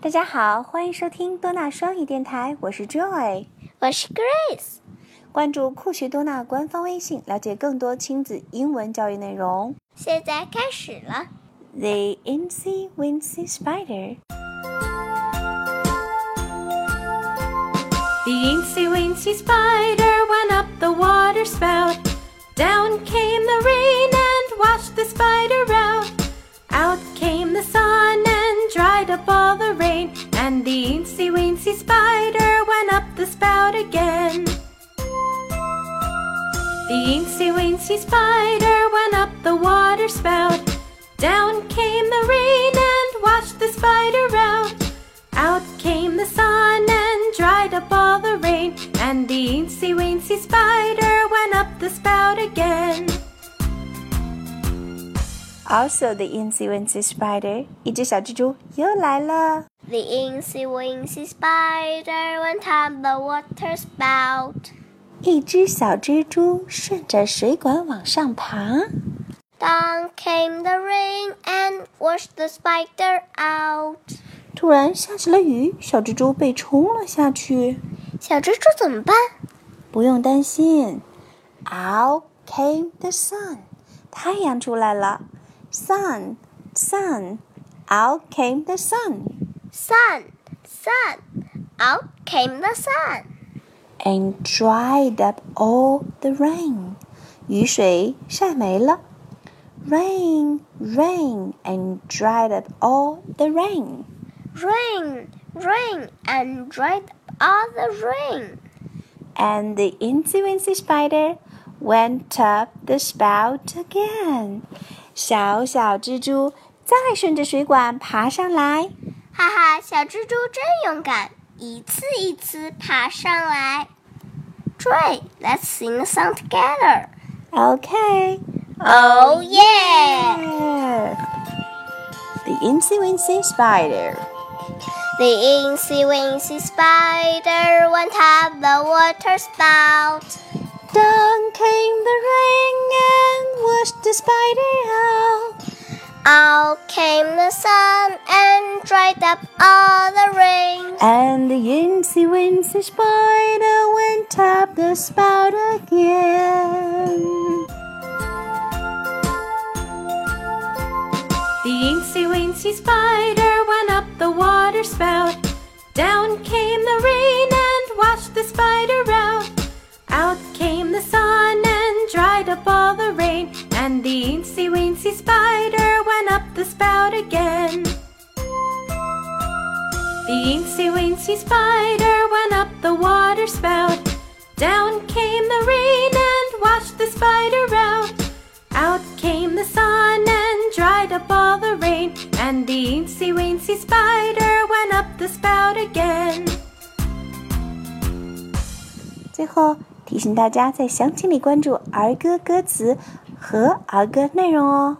大家好，欢迎收听多纳双语电台，我是 Joy，我是 Grace。关注酷学多纳官方微信，了解更多亲子英文教育内容。现在开始了。The Incy Wincy Spider. The Incy Wincy Spider went up the water spout. Down came And the Incy Wincy Spider went up the spout again. The Incy Wincy Spider went up the water spout. Down came the rain and washed the spider out. Out came the sun and dried up all the rain. And the Incy Wincy Spider went up the spout again. Also, the Incy Wincy Spider，一只小蜘蛛又来了。 The incy wincy spider went up the water spout. 一只小蜘蛛顺着水管往上爬，Down came the rain and washed the spider out. 突然下起了雨，小蜘蛛被冲了下去。小蜘蛛怎么办？不用担心，Out came the sun，太阳出来了。Sun, sun, out came the sun, Sun, sun. Out came the sun. and dried up all the rain，雨水晒没了。Rain, rain, and dried up all the rain. Rain, rain, and dried up all the rain. And the Incy Wincy Spider went up the spout again. 小小蜘蛛再顺着水管爬上来。 哈哈，小蜘蛛真勇敢，一次一次爬上来。Joy, let's sing a song together. Okay. Oh yeah! The Incy Wincy Spider. The incy wincy spider went up the water spout. Down came the rain and washed the spider out. Out came the sun and dried up all the rain. And the Incy Wincy Spider went up the spout again. The Incy Wincy Spider went up the water spout. Down came the rain and washed the spider out. Out came the sun and dried up all the rain. And the Incy Wincy Spider again. The Incy Wincy Spider went up the water spout. Down came the rain and washed the spider out. Out came the sun and dried up all the rain. And the Incy Wincy Spider went up the spout again. 最后提醒大家在详情里关注儿歌歌词和儿歌内容哦。